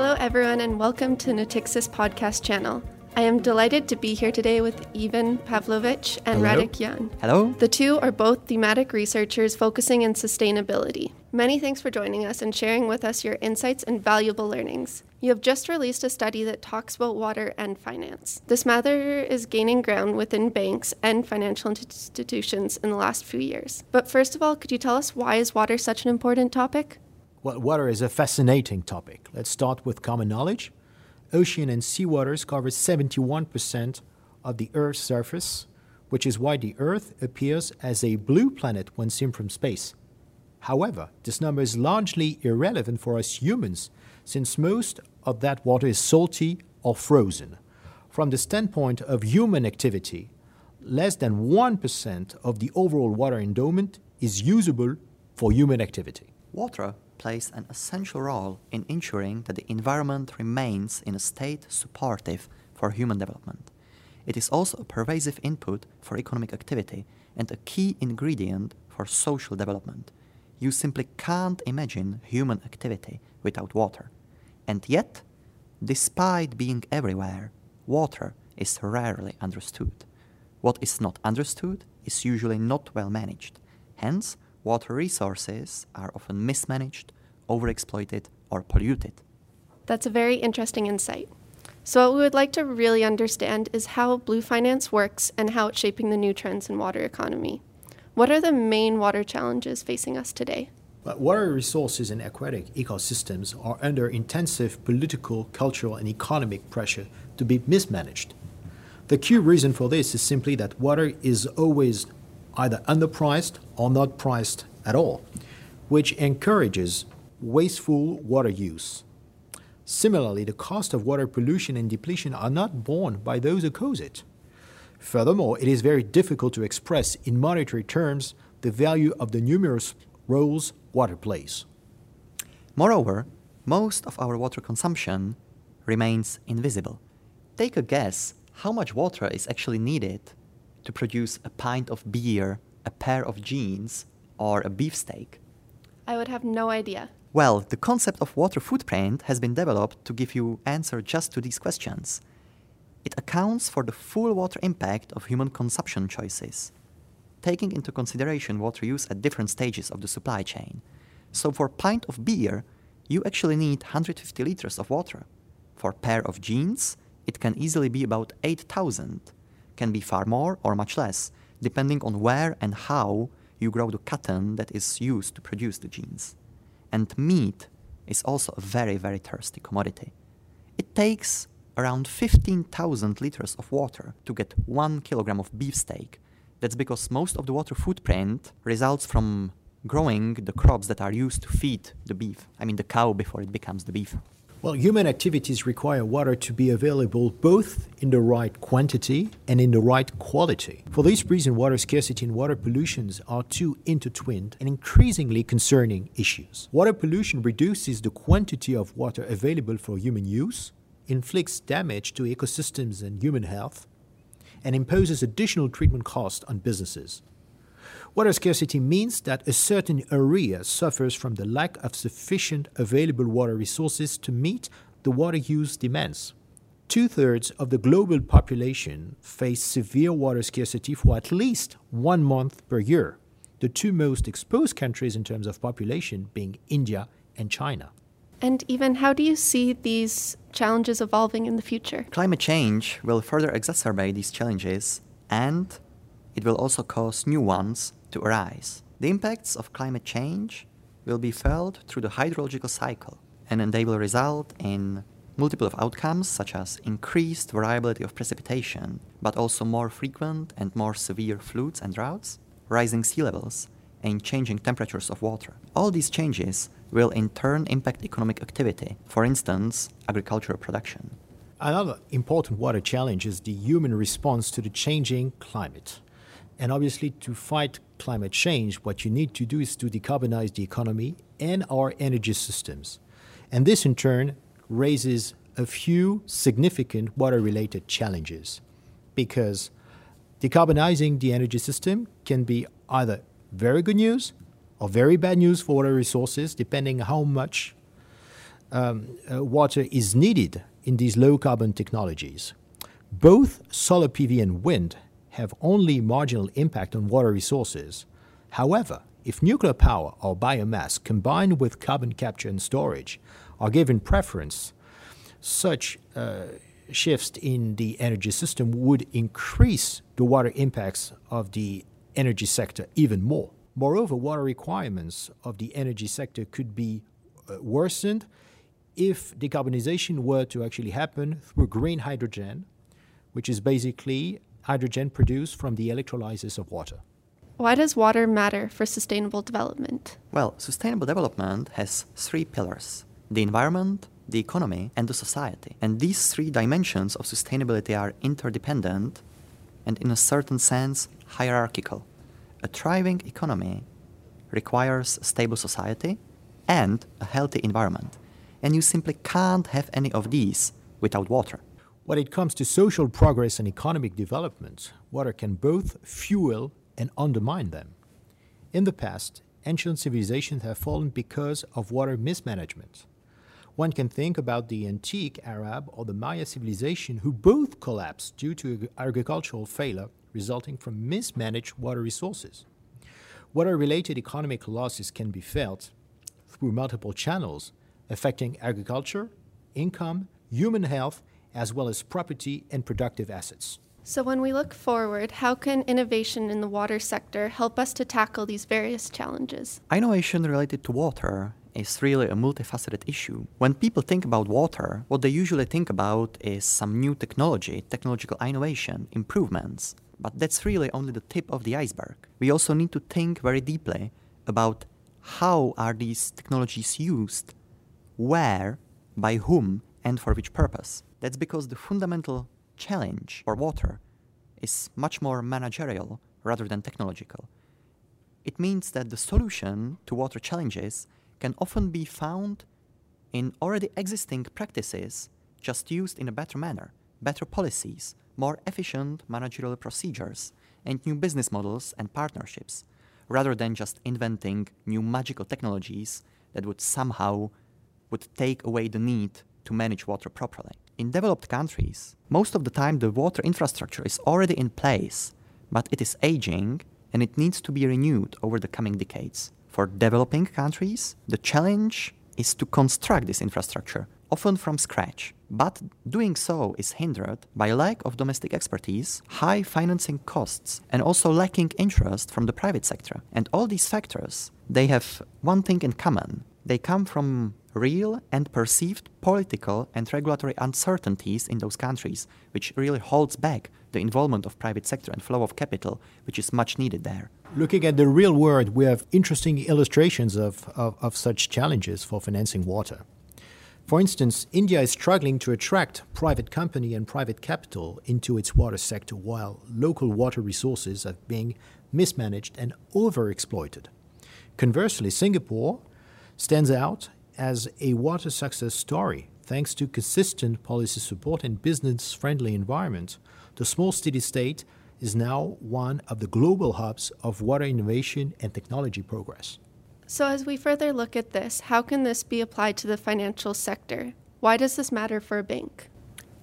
Hello, everyone, and welcome to Natixis podcast channel. I am delighted to be here today with Ivan Pavlovic and Hello. Radek Jan. Hello. The two are both thematic researchers focusing in sustainability. Many thanks for joining us and sharing with us your insights and valuable learnings. You have just released a study that talks about water and finance. This matter is gaining ground within banks and financial institutions in the last few years. But first of all, could you tell us why is water such an important topic? Well, water is a fascinating topic. Let's start with common knowledge. Ocean and seawaters cover 71% of the Earth's surface, which is why the Earth appears as a blue planet when seen from space. However, this number is largely irrelevant for us humans, since most of that water is salty or frozen. From the standpoint of human activity, less than 1% of the overall water endowment is usable for human activity. Water plays an essential role in ensuring that the environment remains in a state supportive for human development. It is also a pervasive input for economic activity and a key ingredient for social development. You simply can't imagine human activity without water. And yet, despite being everywhere, water is rarely understood. What is not understood is usually not well managed. Hence, water resources are often mismanaged, overexploited, or polluted. That's a very interesting insight. So, what we would like to really understand is how Blue Finance works and how it's shaping the new trends in water economy. What are the main water challenges facing us today? But water resources and aquatic ecosystems are under intensive political, cultural, and economic pressure to be mismanaged. The key reason for this is simply that water is always either underpriced or not priced at all, which encourages wasteful water use. Similarly, the cost of water pollution and depletion are not borne by those who cause it. Furthermore, it is very difficult to express in monetary terms the value of the numerous roles water plays. Moreover, most of our water consumption remains invisible. Take a guess how much water is actually needed to produce a pint of beer, a pair of jeans, or a beefsteak. I would have no idea. Well, the concept of water footprint has been developed to give you answer just to these questions. It accounts for the full water impact of human consumption choices, taking into consideration water use at different stages of the supply chain. So for a pint of beer, you actually need 150 liters of water. For a pair of jeans, it can easily be about 8,000. Can be far more or much less, depending on where and how you grow the cotton that is used to produce the jeans. And meat is also a very, very thirsty commodity. It takes around 15,000 liters of water to get one kilogram of beefsteak. That's because most of the water footprint results from growing the crops that are used to feed the beef. I mean, the cow before it becomes the beef. Well, human activities require water to be available both in the right quantity and in the right quality. For this reason, water scarcity and water pollutions are two intertwined and increasingly concerning issues. Water pollution reduces the quantity of water available for human use, inflicts damage to ecosystems and human health, and imposes additional treatment costs on businesses. Water scarcity means that a certain area suffers from the lack of sufficient available water resources to meet the water use demands. Two thirds of the global population face severe water scarcity for at least one month per year, the two most exposed countries in terms of population being India and China. And even how do you see these challenges evolving in the future? Climate change will further exacerbate these challenges and it will also cause new ones to arise. The impacts of climate change will be felt through the hydrological cycle and they will result in multiple of outcomes such as increased variability of precipitation, but also more frequent and more severe floods and droughts, rising sea levels, and changing temperatures of water. All these changes will in turn impact economic activity, for instance, agricultural production. Another important water challenge is the human response to the changing climate. And obviously, to fight climate change, what you need to do is to decarbonize the economy and our energy systems. And this, in turn, raises a few significant water related challenges because decarbonizing the energy system can be either very good news or very bad news for water resources, depending how much um, uh, water is needed in these low carbon technologies. Both solar PV and wind have only marginal impact on water resources. However, if nuclear power or biomass combined with carbon capture and storage are given preference, such uh, shifts in the energy system would increase the water impacts of the energy sector even more. Moreover, water requirements of the energy sector could be uh, worsened if decarbonization were to actually happen through green hydrogen, which is basically hydrogen produced from the electrolysis of water. Why does water matter for sustainable development? Well, sustainable development has three pillars the environment, the economy, and the society. And these three dimensions of sustainability are interdependent and, in a certain sense, hierarchical. A thriving economy requires a stable society and a healthy environment. And you simply can't have any of these without water. When it comes to social progress and economic development, water can both fuel and undermine them. In the past, ancient civilizations have fallen because of water mismanagement. One can think about the antique Arab or the Maya civilization, who both collapsed due to agricultural failure resulting from mismanaged water resources. Water related economic losses can be felt through multiple channels affecting agriculture, income, human health, as well as property and productive assets. So, when we look forward, how can innovation in the water sector help us to tackle these various challenges? Innovation related to water is really a multifaceted issue. When people think about water, what they usually think about is some new technology, technological innovation, improvements. But that's really only the tip of the iceberg. We also need to think very deeply about how are these technologies used, where, by whom, and for which purpose. That's because the fundamental challenge for water is much more managerial rather than technological. It means that the solution to water challenges can often be found in already existing practices, just used in a better manner, better policies, more efficient managerial procedures, and new business models and partnerships, rather than just inventing new magical technologies that would somehow would take away the need to manage water properly. In developed countries, most of the time the water infrastructure is already in place, but it is aging and it needs to be renewed over the coming decades. For developing countries, the challenge is to construct this infrastructure, often from scratch. But doing so is hindered by lack of domestic expertise, high financing costs, and also lacking interest from the private sector. And all these factors, they have one thing in common. They come from real and perceived political and regulatory uncertainties in those countries, which really holds back the involvement of private sector and flow of capital, which is much needed there. Looking at the real world, we have interesting illustrations of, of, of such challenges for financing water. For instance, India is struggling to attract private company and private capital into its water sector while local water resources are being mismanaged and overexploited. Conversely, Singapore stands out as a water success story thanks to consistent policy support and business friendly environment. The small city state is now one of the global hubs of water innovation and technology progress. So, as we further look at this, how can this be applied to the financial sector? Why does this matter for a bank?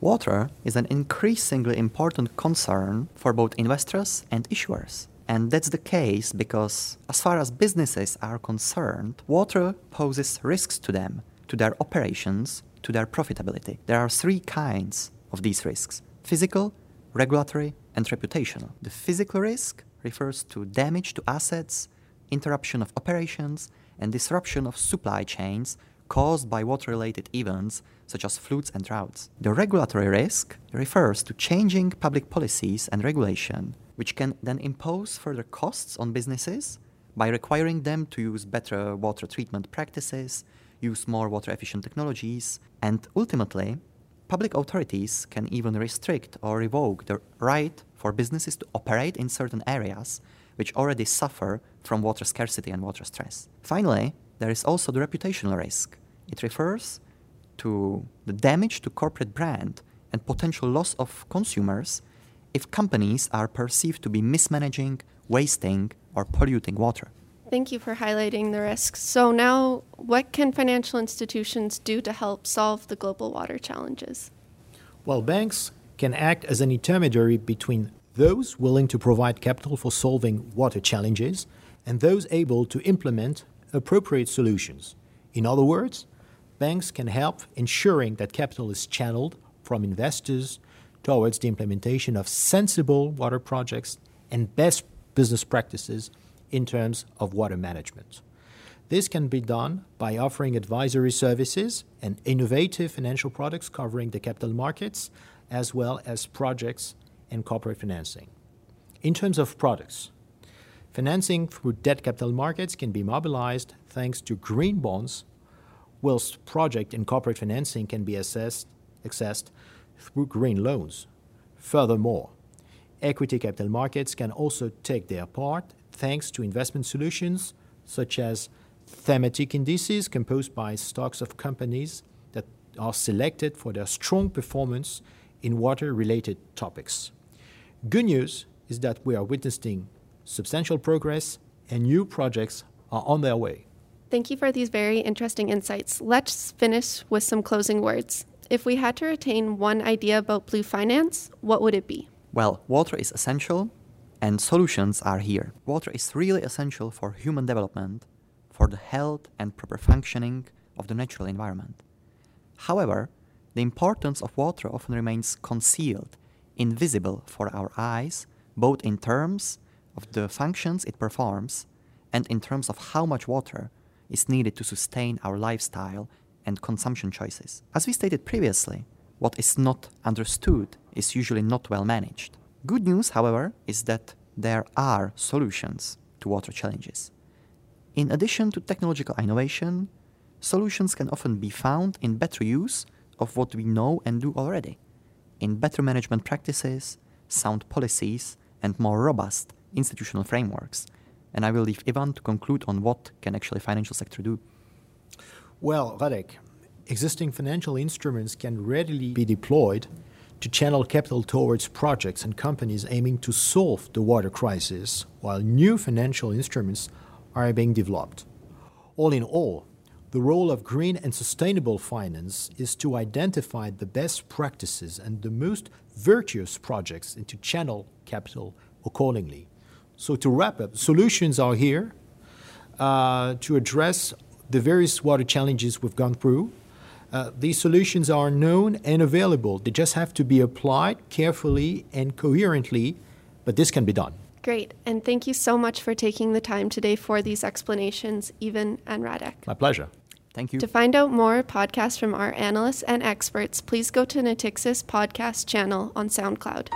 Water is an increasingly important concern for both investors and issuers. And that's the case because, as far as businesses are concerned, water poses risks to them, to their operations, to their profitability. There are three kinds of these risks physical, regulatory, and reputational. The physical risk refers to damage to assets, interruption of operations, and disruption of supply chains caused by water related events such as floods and droughts. The regulatory risk refers to changing public policies and regulation, which can then impose further costs on businesses by requiring them to use better water treatment practices, use more water efficient technologies, and ultimately Public authorities can even restrict or revoke the right for businesses to operate in certain areas which already suffer from water scarcity and water stress. Finally, there is also the reputational risk. It refers to the damage to corporate brand and potential loss of consumers if companies are perceived to be mismanaging, wasting, or polluting water. Thank you for highlighting the risks. So, now what can financial institutions do to help solve the global water challenges? Well, banks can act as an intermediary between those willing to provide capital for solving water challenges and those able to implement appropriate solutions. In other words, banks can help ensuring that capital is channeled from investors towards the implementation of sensible water projects and best business practices in terms of water management. This can be done by offering advisory services and innovative financial products covering the capital markets, as well as projects and corporate financing. In terms of products, financing through debt capital markets can be mobilized thanks to green bonds, whilst project and corporate financing can be assessed, accessed through green loans. Furthermore, equity capital markets can also take their part thanks to investment solutions such as thematic indices composed by stocks of companies that are selected for their strong performance in water related topics. Good news is that we are witnessing substantial progress and new projects are on their way. Thank you for these very interesting insights. Let's finish with some closing words. If we had to retain one idea about blue finance, what would it be? Well, water is essential and solutions are here. Water is really essential for human development, for the health and proper functioning of the natural environment. However, the importance of water often remains concealed, invisible for our eyes, both in terms of the functions it performs and in terms of how much water is needed to sustain our lifestyle and consumption choices. As we stated previously, what is not understood is usually not well managed. Good news, however, is that there are solutions to water challenges. In addition to technological innovation, solutions can often be found in better use of what we know and do already, in better management practices, sound policies, and more robust institutional frameworks. And I will leave Ivan to conclude on what can actually financial sector do. Well, Radek, existing financial instruments can readily be deployed to channel capital towards projects and companies aiming to solve the water crisis, while new financial instruments are being developed. All in all, the role of green and sustainable finance is to identify the best practices and the most virtuous projects and to channel capital accordingly. So, to wrap up, solutions are here uh, to address the various water challenges we've gone through uh, these solutions are known and available. They just have to be applied carefully and coherently, but this can be done. Great. And thank you so much for taking the time today for these explanations, Ivan and Radek. My pleasure. Thank you. To find out more podcasts from our analysts and experts, please go to Natixis podcast channel on SoundCloud.